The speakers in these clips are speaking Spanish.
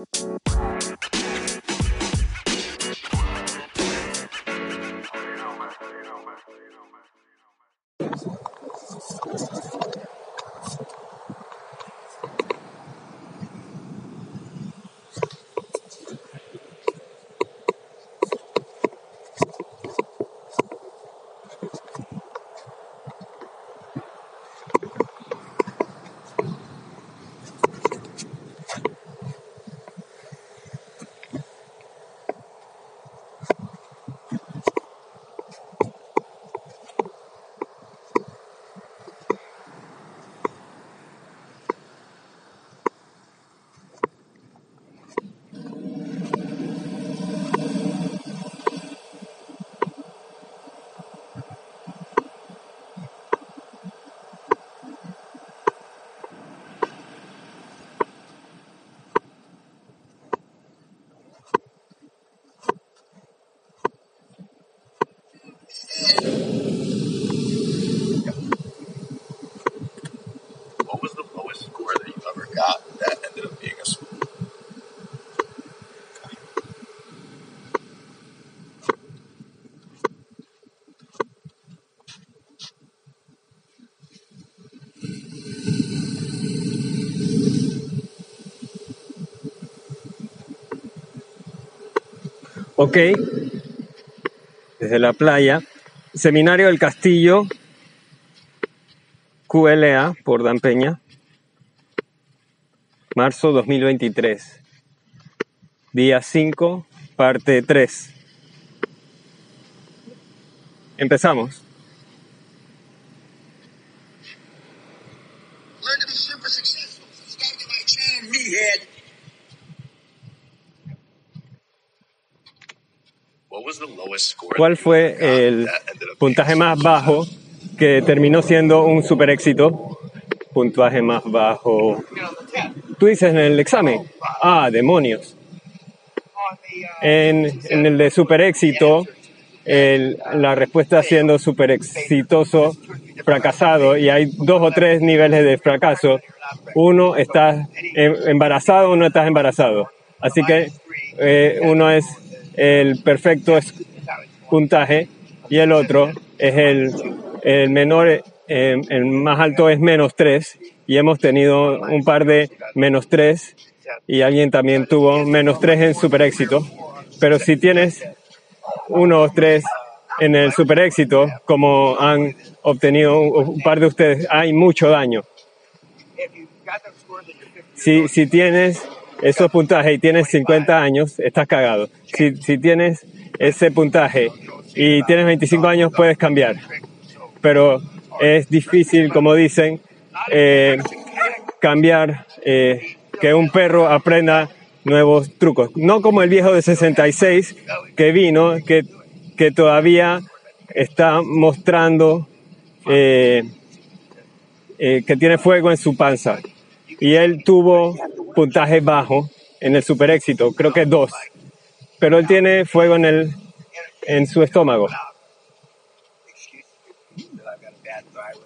Música Ok, desde la playa, Seminario del Castillo, QLA por Dan Peña, marzo 2023, día 5, parte 3. Empezamos. Learn to be super successful. To my channel, meathead. ¿Cuál fue el puntaje más bajo que terminó siendo un super éxito? Puntaje más bajo. Tú dices en el examen. Ah, demonios. En, en el de super éxito, el- la respuesta siendo super exitoso, fracasado, y hay dos o tres niveles de fracaso. Uno está em- embarazado, uno está embarazado. Así que eh, uno es el perfecto es- puntaje y el otro es el, el menor, eh, el más alto es menos 3 y hemos tenido un par de menos 3 y alguien también tuvo menos 3 en super éxito. Pero si tienes uno o tres en el super éxito, como han obtenido un par de ustedes, hay mucho daño. Si, si tienes esos puntajes y tienes 50 años, estás cagado. Si, si tienes ese puntaje y tienes 25 años, puedes cambiar. Pero es difícil, como dicen, eh, cambiar, eh, que un perro aprenda nuevos trucos. No como el viejo de 66 que vino, que, que todavía está mostrando eh, que tiene fuego en su panza. Y él tuvo puntaje bajo en el super éxito, creo que dos. Pero él tiene fuego en, el, en su estómago.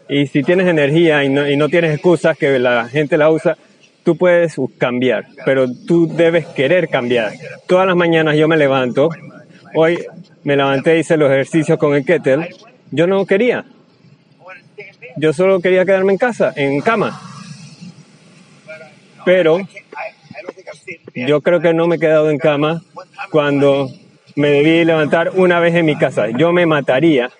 Y si tienes energía y no, y no tienes excusas que la gente la usa, tú puedes cambiar, pero tú debes querer cambiar. Todas las mañanas yo me levanto. Hoy me levanté y hice los ejercicios con el kettle. Yo no quería. Yo solo quería quedarme en casa, en cama. Pero yo creo que no me he quedado en cama cuando me debí levantar una vez en mi casa. Yo me mataría.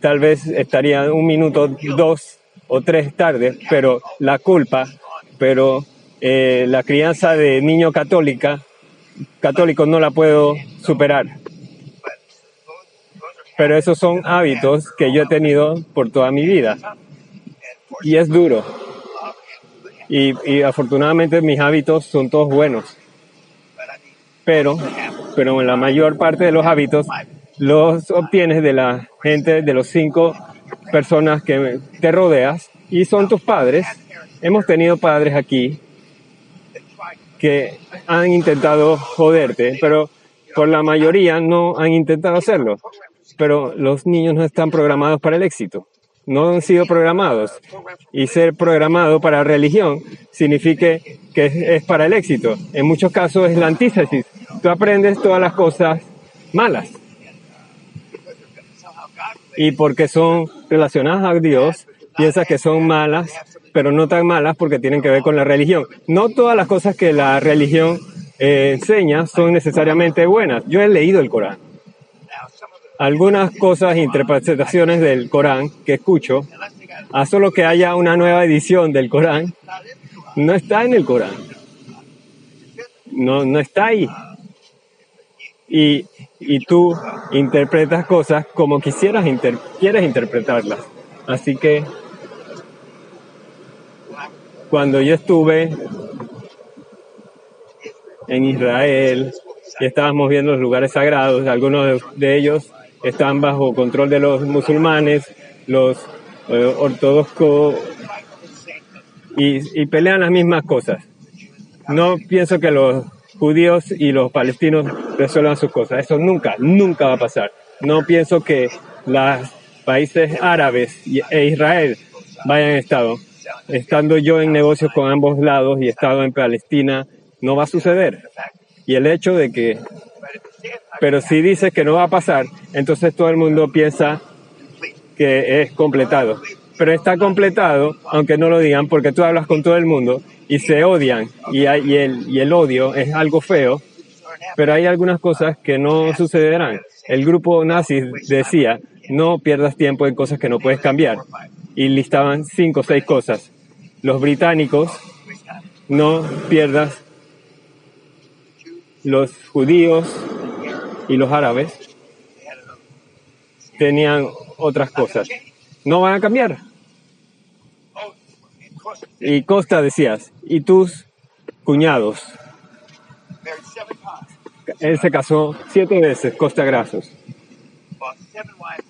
Tal vez estaría un minuto, dos o tres tarde, pero la culpa, pero eh, la crianza de niño católica, católico no la puedo superar. Pero esos son hábitos que yo he tenido por toda mi vida. Y es duro. Y, y afortunadamente mis hábitos son todos buenos. Pero, pero la mayor parte de los hábitos los obtienes de la gente, de los cinco personas que te rodeas y son tus padres. Hemos tenido padres aquí que han intentado joderte, pero por la mayoría no han intentado hacerlo. Pero los niños no están programados para el éxito. No han sido programados. Y ser programado para religión significa que es, para el éxito. En muchos casos es la antítesis. Tú aprendes todas las cosas malas. Y porque son relacionadas a Dios, piensas que son malas, pero no tan malas porque tienen que ver con la religión. No todas las cosas que la religión eh, enseña son necesariamente buenas. Yo he leído el Corán. Algunas cosas, interpretaciones del Corán que escucho, a solo que haya una nueva edición del Corán, no está en el Corán. No, no está ahí. Y, y tú interpretas cosas como quisieras inter- quieres interpretarlas. Así que cuando yo estuve en Israel y estábamos viendo los lugares sagrados, algunos de ellos están bajo control de los musulmanes, los eh, ortodoxos y, y pelean las mismas cosas. No pienso que los judíos y los palestinos resuelvan sus cosas. Eso nunca, nunca va a pasar. No pienso que los países árabes e Israel vayan a estado. Estando yo en negocios con ambos lados y estado en Palestina, no va a suceder. Y el hecho de que, pero si dices que no va a pasar, entonces todo el mundo piensa que es completado. Pero está completado, aunque no lo digan, porque tú hablas con todo el mundo y se odian y, y el odio es algo feo, pero hay algunas cosas que no sucederán. El grupo nazi decía, no pierdas tiempo en cosas que no puedes cambiar. Y listaban cinco o seis cosas. Los británicos, no pierdas los judíos y los árabes tenían otras cosas. No van a cambiar. Y Costa decías, y tus cuñados. Él se casó siete veces, Costa Grasos.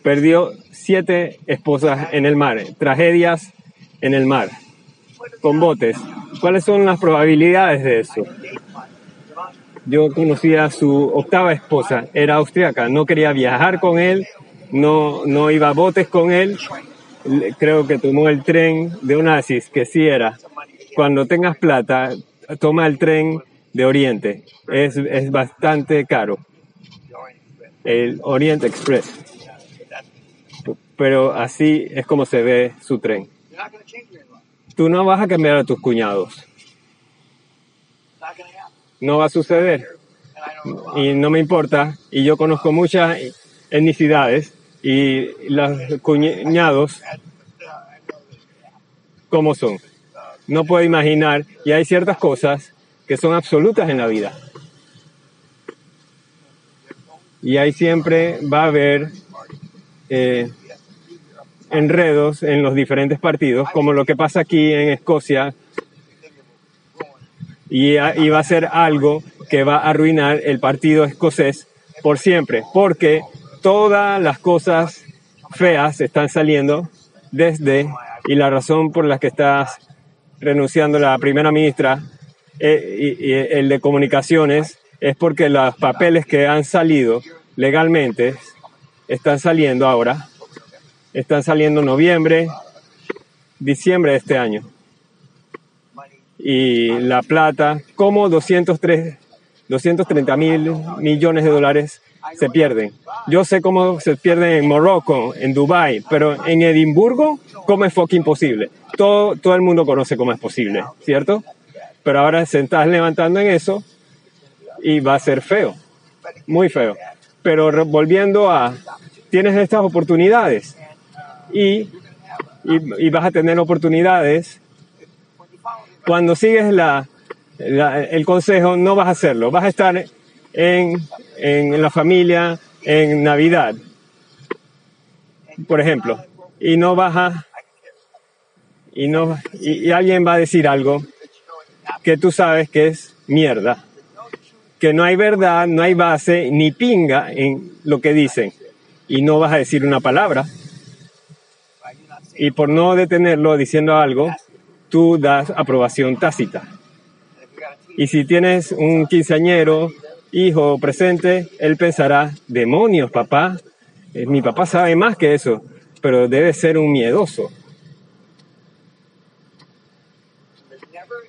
Perdió siete esposas en el mar, tragedias en el mar, con botes. ¿Cuáles son las probabilidades de eso? Yo conocí a su octava esposa, era austriaca, no quería viajar con él, no, no iba a botes con él, creo que tomó el tren de Onassis, que sí era. Cuando tengas plata, toma el tren de Oriente, es, es bastante caro, el Orient Express, pero así es como se ve su tren. Tú no vas a cambiar a tus cuñados, no va a suceder. Y no me importa. Y yo conozco muchas etnicidades y los cuñados, ¿cómo son? No puedo imaginar. Y hay ciertas cosas que son absolutas en la vida. Y ahí siempre va a haber eh, enredos en los diferentes partidos, como lo que pasa aquí en Escocia, y, a- va a ser algo que va a arruinar el partido escocés por siempre, porque todas las cosas feas están saliendo desde, y la razón por la que estás renunciando la primera ministra eh, y, el de comunicaciones es porque los papeles que han salido legalmente están saliendo ahora, están saliendo en noviembre, diciembre de este año y la plata, como 203, 230 mil millones de dólares se pierden. Yo sé cómo se pierden en Morocco, en Dubai, pero en Edimburgo, ¿cómo es fucking posible? Todo, todo el mundo conoce cómo es posible, ¿cierto? Pero ahora se están levantando en eso y va a ser feo, muy feo. Pero volviendo a, tienes estas oportunidades y, y, y vas a tener oportunidades cuando sigues la, la- el consejo, no vas a hacerlo. Vas a estar en, en la familia en Navidad, por ejemplo, y no vas a, y, no, y, y alguien va a decir algo que tú sabes que es mierda, que no hay verdad, no hay base ni pinga en lo que dicen, y no vas a decir una palabra. Y por no detenerlo diciendo algo, tú das aprobación tácita. Y si tienes un quinceañero, hijo presente, él pensará, demonios, papá, eh, mi papá sabe más que eso. pero debe ser un miedoso.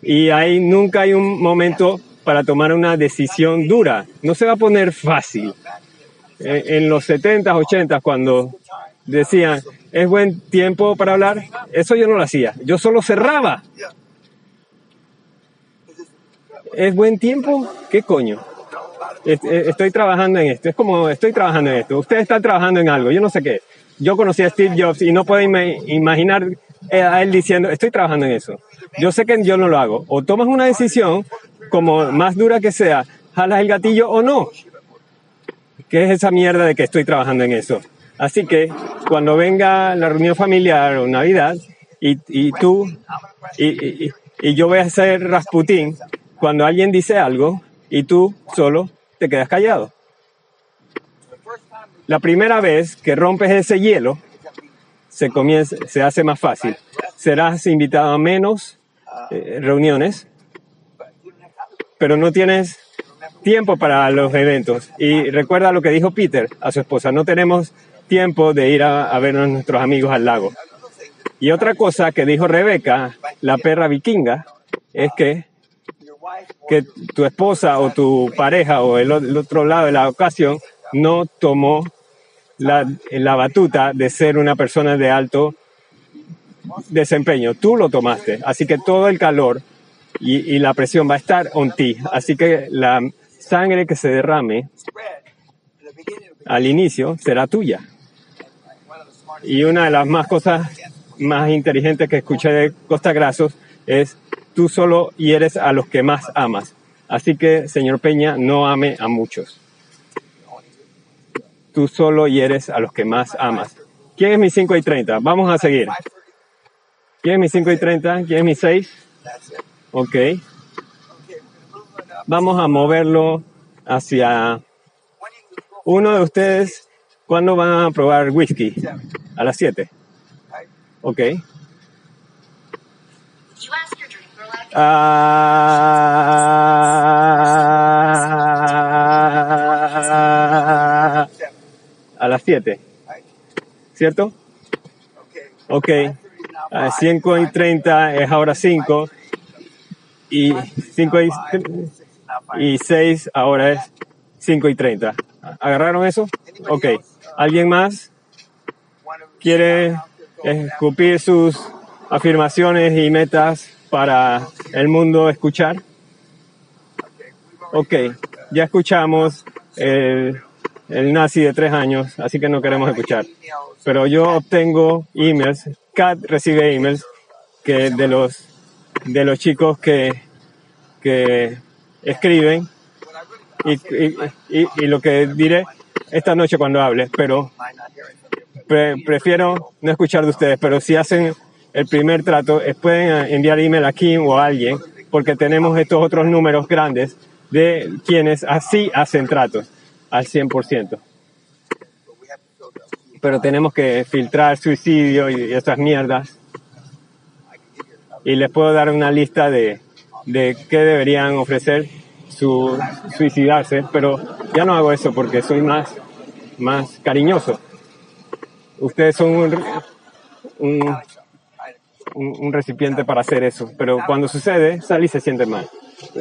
Y ahí nunca hay un momento para tomar una decisión dura. No se va a poner fácil. En, en los 70s, 80s, cuando decían, es buen tiempo para hablar, eso yo no lo hacía. Yo solo cerraba. ¿Es buen tiempo? ¿Qué coño? Eh, Estoy trabajando en esto. Es como estoy trabajando en esto. Usted está trabajando en algo. Yo no sé qué. Yo conocí a Steve Jobs y no puedo ima- imaginar eh, a él diciendo, estoy trabajando en eso. Yo sé que yo no lo hago. O tomas una decisión, como más dura que sea, jalas el gatillo o no. ¿Qué es esa mierda de que estoy trabajando en eso? Así que cuando venga la reunión familiar o Navidad y, y tú y, y- y- yo voy a ser Rasputín, cuando alguien dice algo y tú solo te quedas callado. La primera vez que rompes ese hielo, se comienza, se hace más fácil. Serás invitado a menos eh, reuniones, pero no tienes tiempo para los eventos. Y recuerda lo que dijo Peter a su esposa, no tenemos tiempo de ir a, a ver nuestros amigos al lago. Y otra cosa que dijo Rebeca, la perra vikinga, es que, que tu esposa o tu pareja o el, o- el otro lado de la ocasión no tomó la, la batuta de ser una persona de alto desempeño. Tú lo tomaste. Así que todo el calor y, y la presión va a estar on ti. Así que la sangre que se derrame al inicio será tuya. Y una de las más cosas más inteligentes que escuché de Costa Grasos es tú solo hieres a los que más amas. Así que, señor Peña, no ame a muchos. Tú solo hieres a los que más amas. ¿Quién es mi 5 y 30? Vamos a seguir. ¿Quién es mi 5 y 30? ¿Quién es mi 6? Ok. Vamos a moverlo hacia uno de ustedes. ¿Cuándo van a probar whisky? A las 7. Ok. Ah, a las 7. ¿Cierto? Ok. A 5 y 30 es ahora 5. Y 5 y, y 6 ahora es 5 y 30. ¿Agarraron eso? Ok. ¿Alguien más quiere escupir sus afirmaciones y metas para el mundo escuchar? Ok, ya escuchamos el, el nazi de tres años, así que no queremos escuchar. Pero yo obtengo emails, Kat recibe emails que de los de los chicos que, que escriben y, y, y- y lo que diré esta noche cuando hable, pero pre- prefiero no escuchar de ustedes, pero si hacen el primer trato, eh, pueden enviar email a Kim o a alguien, porque tenemos estos otros números grandes de quienes así hacen tratos al 100%. Pero tenemos que filtrar suicidio y, y esas mierdas. Y les puedo dar una lista de, de qué deberían ofrecer su suicidarse, pero ya no hago eso porque soy más, más cariñoso. Ustedes son un, un, recipiente para hacer eso, pero cuando sucede, Sally se siente mal.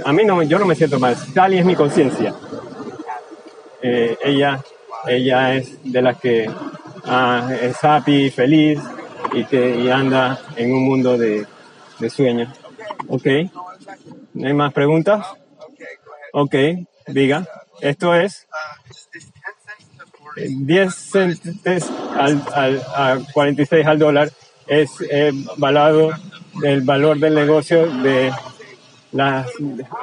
A mí no, yo no me siento mal. Sally es mi conciencia. Eh, ella, ella es de las que ah, es happy, feliz y que y anda en un mundo de, de sueños. Ok. ¿No hay más preguntas? Ok, diga. Esto es eh, 10 centes al, a 46 al dólar es eh, el valor del negocio de las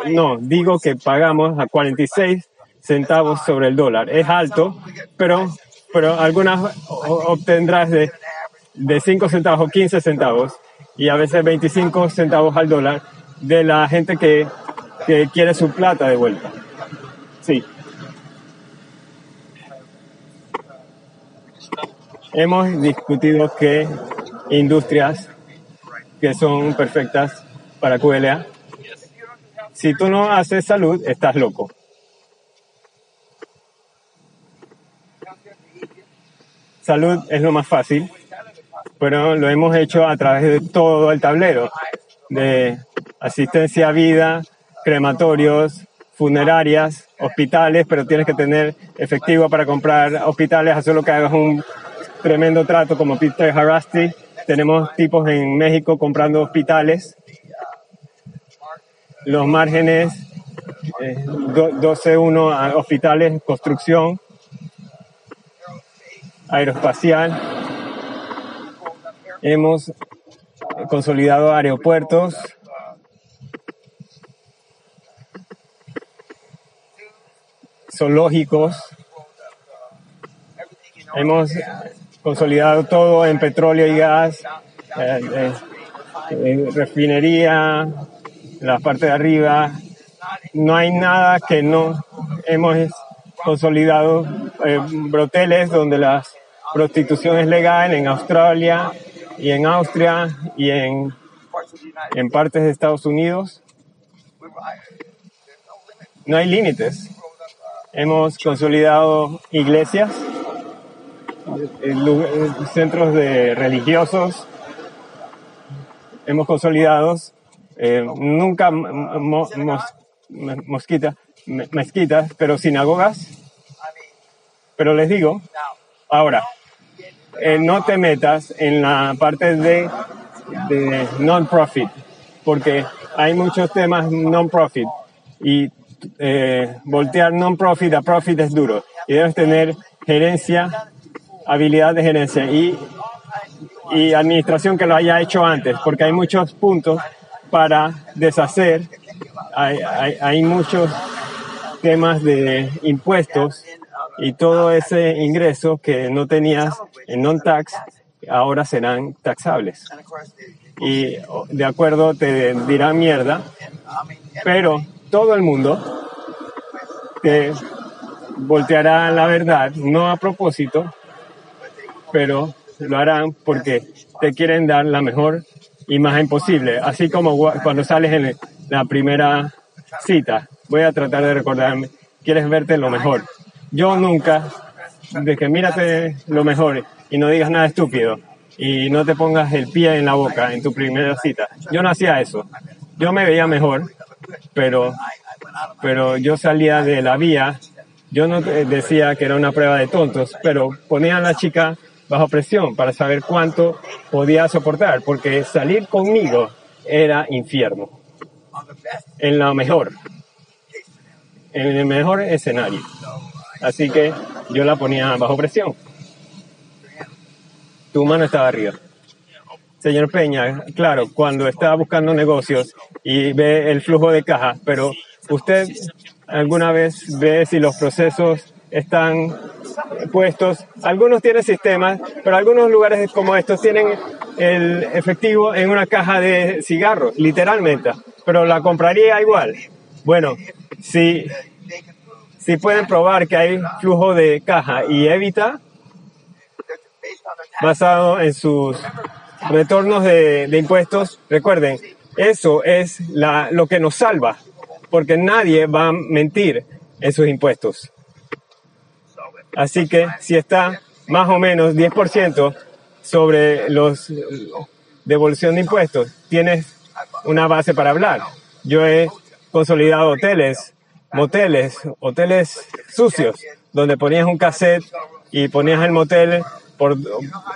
no digo que pagamos a 46 centavos sobre el dólar. Es alto pero pero algunas obtendrás de de 5 centavos o 15 centavos y a veces 25 centavos al dólar de la gente que, que quiere su plata de vuelta. Sí hemos discutido que industrias que son perfectas para QLA, si tú no haces salud, estás loco. Salud es lo más fácil pero lo hemos hecho a través de todo el tablero de asistencia a vida, crematorios, funerarias, hospitales, pero tienes que tener efectivo para comprar hospitales, a solo que hagas un tremendo trato como Peter Harasti. Tenemos tipos en México comprando hospitales. Los márgenes, eh, do- 12-1 a hospitales, construcción, aeroespacial. Hemos consolidado aeropuertos, zoológicos. Hemos consolidado todo en petróleo y gas, eh, eh, refinería, la parte de arriba. No hay nada que no hemos consolidado eh, broteles donde la prostitución es legal en Australia y en Austria y en, en partes de Estados Unidos. No hay límites. Hemos consolidado iglesias, centros de religiosos. Hemos consolidado eh, nunca mo- mo- mos- mezquitas, pero sinagogas. Pero les digo, ahora, eh, no te metas en la parte de, de non-profit, porque hay muchos temas non-profit y eh, voltear non-profit a profit es duro y debes tener gerencia, habilidad de gerencia y, y administración que lo haya hecho antes, porque hay muchos puntos para deshacer, hay, hay, muchos temas de impuestos y todo ese ingreso que no tenías en non-tax ahora serán taxables. Y o, de acuerdo te dirán mierda, pero todo el mundo te volteará la verdad, no a propósito, pero lo harán porque te quieren dar la mejor imagen posible. Así como cuando sales en la primera cita, voy a tratar de recordarme, quieres verte lo mejor. Yo nunca, de que mírate lo mejor y no digas nada estúpido y no te pongas el pie en la boca en tu primera cita. Yo no hacía eso. Yo me veía mejor, pero, pero yo salía de la vía. Yo no te- decía que era una prueba de tontos, pero ponía a la chica bajo presión para saber cuánto podía soportar, porque salir conmigo era infierno. En la mejor, en el mejor escenario. Así que yo la ponía bajo presión. Tu mano estaba arriba. Señor Peña, claro, cuando está buscando negocios y ve el flujo de caja, pero usted alguna vez ve si los procesos están puestos. Algunos tienen sistemas, pero algunos lugares como estos tienen el efectivo en una caja de cigarros, literalmente. Pero la compraría igual. Bueno, si, si pueden probar que hay flujo de caja y evita, basado en sus retornos de, de impuestos, recuerden, eso es la, lo que nos salva, porque nadie va a mentir en sus impuestos. Así que si está más o menos 10% sobre los devolución de impuestos, tienes una base para hablar. Yo he consolidado hoteles, moteles, hoteles sucios, donde ponías un cassette y ponías el motel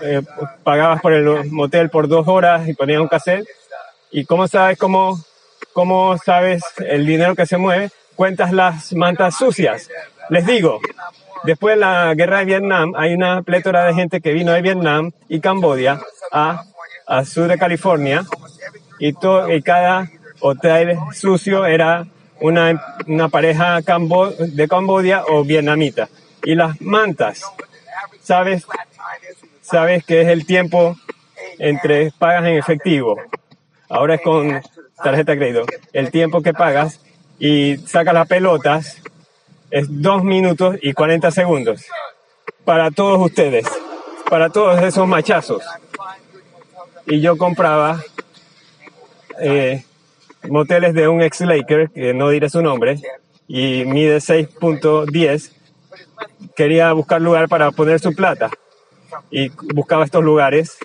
eh, pagabas por el motel por dos horas y ponías un cassette. ¿Y cómo sabes cómo, cómo sabes el dinero que se mueve? Cuentas las mantas sucias. Les digo, después de la guerra de Vietnam, hay una plétora de gente que vino de Vietnam y Camboya a, a sur de California y, to- y cada hotel sucio era una, una pareja de Camboya o vietnamita. Y las mantas, ¿sabes? Sabes que es el tiempo entre pagas en efectivo. Ahora es con tarjeta de crédito. El tiempo que pagas y sacas las pelotas es dos minutos y 40 segundos. Para todos ustedes, para todos esos machazos. Y yo compraba eh, moteles de un ex Laker, que no diré su nombre, y mide 6.10. Quería buscar lugar para poner su plata. Y buscaba estos lugares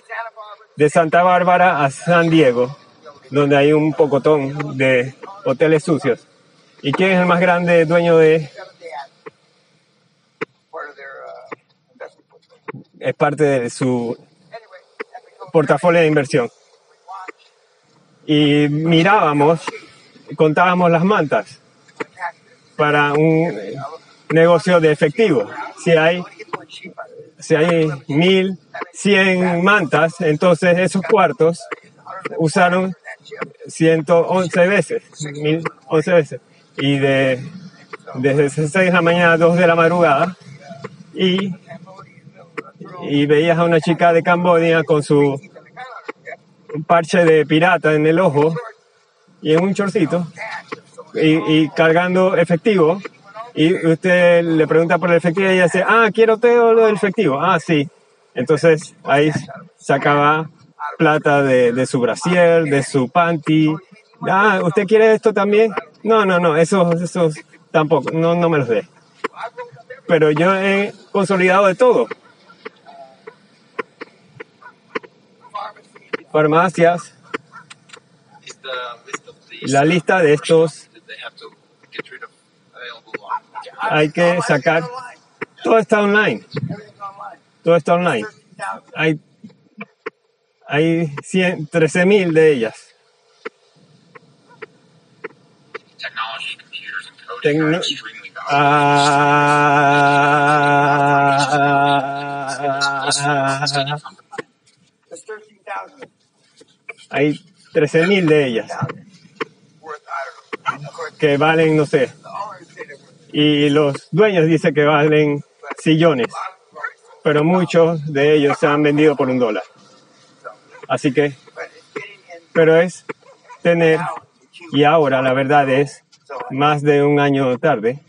de Santa Bárbara a San Diego, donde hay un pocotón de hoteles sucios. ¿Y quién es el más grande dueño de? Es parte de su portafolio de inversión. Y mirábamos, contábamos las mantas para un negocio de efectivo. Si hay, si hay mil cien mantas, entonces esos cuartos usaron 111 veces, 1011 veces. Y de, desde 6 de la mañana a 2 de la madrugada, y, y veías a una chica de Cambodia con su parche de pirata en el ojo y en un chorcito y, y cargando efectivo y usted le pregunta por el efectivo y ella dice, ah, quiero todo lo del efectivo. Ah, sí. Entonces ahí sacaba plata de, de su brasier, de su panty. Ah, ¿usted quiere esto también? No, no, no, esos, esos tampoco, no, no me los dé. Pero yo he consolidado de todo. Farmacias, la lista de estos hay que sacar. Todo está online. Todo está online. 13,000. Hay, hay 13.000 de ellas. Tecno-. Ah, There's 13,000 hay 13.000 de ellas que valen, no sé. Y los dueños dicen que valen sillones, pero muchos de ellos se han vendido por un dólar. Así que, pero es tener, y ahora la verdad es más de un año tarde,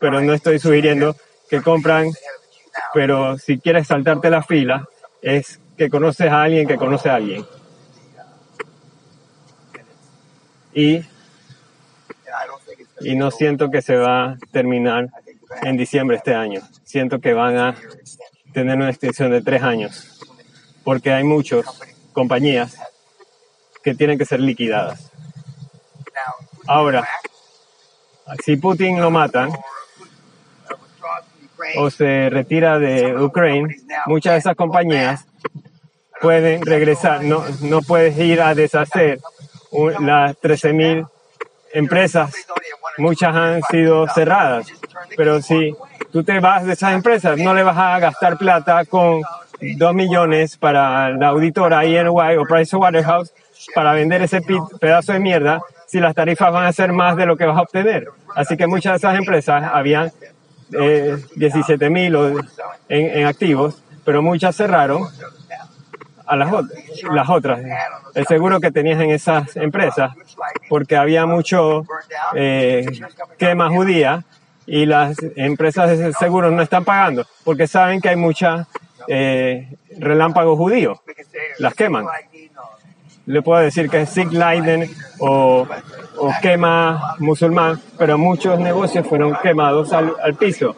pero no estoy sugiriendo que compran, pero si quieres saltarte la fila, es que conoces a alguien que conoce a alguien. Y, y no siento que se va a terminar en diciembre este año. Siento que van a tener una extensión de tres años, porque hay muchas compañías que tienen que ser liquidadas. Ahora, si Putin lo matan o se retira de Ucrania, muchas de esas compañías pueden regresar. No, no puedes ir a deshacer las 13.000 empresas. Muchas han sido cerradas. Pero si tú te vas de esas empresas, no le vas a gastar plata con 2 millones para la auditora INY o Pricewaterhouse para vender ese pedazo de mierda si las tarifas van a ser más de lo que vas a obtener. Así que muchas de esas empresas habían eh, 17 mil en activos, pero muchas cerraron a las, las otras. El seguro que tenías en esas empresas, porque había mucho eh, quema judía y las empresas de seguro no están pagando, porque saben que hay mucha eh, relámpagos judíos. Las queman. Le puedo decir que es Sig Leiden o, o quema musulmán, pero muchos negocios fueron quemados al, al piso.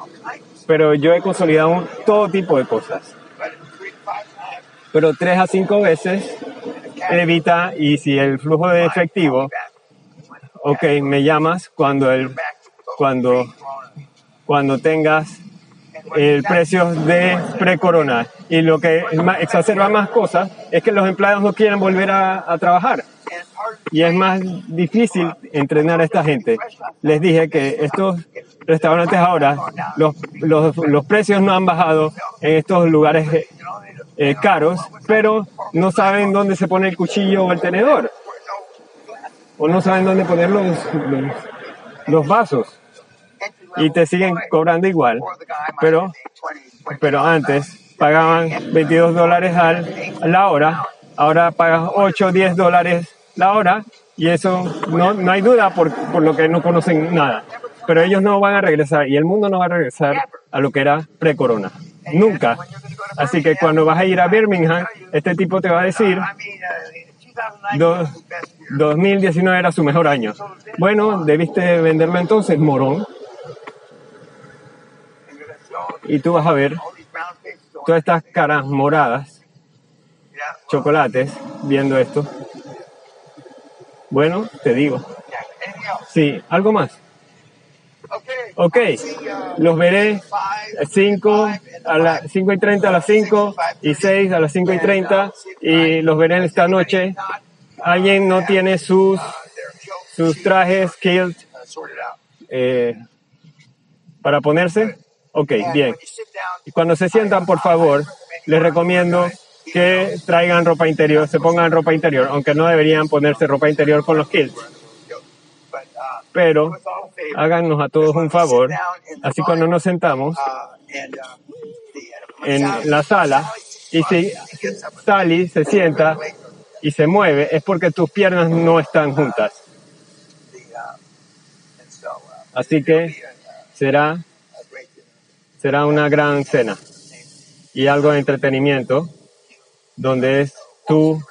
Pero yo he consolidado un- todo tipo de cosas. Pero tres a cinco veces evita y si el flujo de efectivo, ok, me llamas cuando el, cuando, cuando tengas el precio de pre-corona. Y lo que exacerba más cosas es que los empleados no quieren volver a, a trabajar. Y es más difícil entrenar a esta gente. Les dije que estos restaurantes ahora, los, los, los precios no han bajado en estos lugares eh, caros, pero no saben dónde se pone el cuchillo o el tenedor. O no saben dónde poner los, los, vasos. Y te siguen cobrando igual. Pero pero antes pagaban 22 dólares a la hora, ahora pagas 8 o 10 dólares la hora y eso no, no hay duda por, por lo que no conocen nada. Pero ellos no van a regresar y el mundo no va a regresar a lo que era pre-corona. Nunca. Así que cuando vas a ir a Birmingham, este tipo te va a decir, do- 2019 era su mejor año. Bueno, debiste venderlo entonces, morón. Y tú vas a ver todas estas caras moradas chocolates viendo esto. Bueno, te digo. Sí, algo más. Ok, los veré 5 a las 5 y 30 a las 5 y 6 a las 5 y 30 y los veré esta noche. ¿Alguien no tiene sus, sus trajes kilt eh, para ponerse? Ok, bien. Y cuando se sientan, por favor, les recomiendo que traigan ropa interior, se pongan ropa interior, aunque no deberían ponerse ropa interior con los kilts. Pero háganos a todos un favor, así cuando nos sentamos en la sala y si Sally se sienta y se mueve, es porque tus piernas no están juntas. Así que será, será una gran cena y algo de entretenimiento donde es tú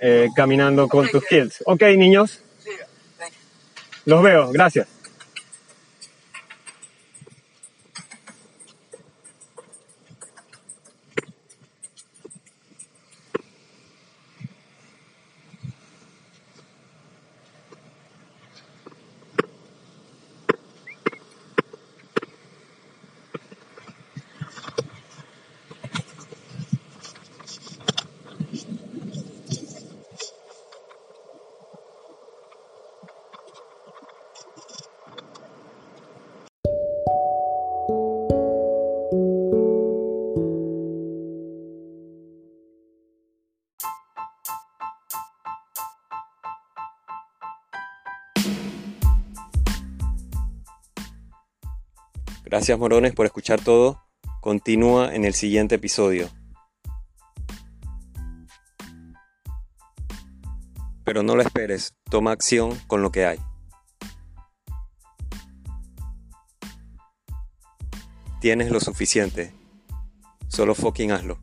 eh, caminando con tus kilts. Ok, niños, See ya. Thank you. Los veo. Gracias. Gracias morones por escuchar todo. Continúa en el siguiente episodio. Pero no lo esperes, toma acción con lo que hay. Tienes lo suficiente. Solo fucking hazlo.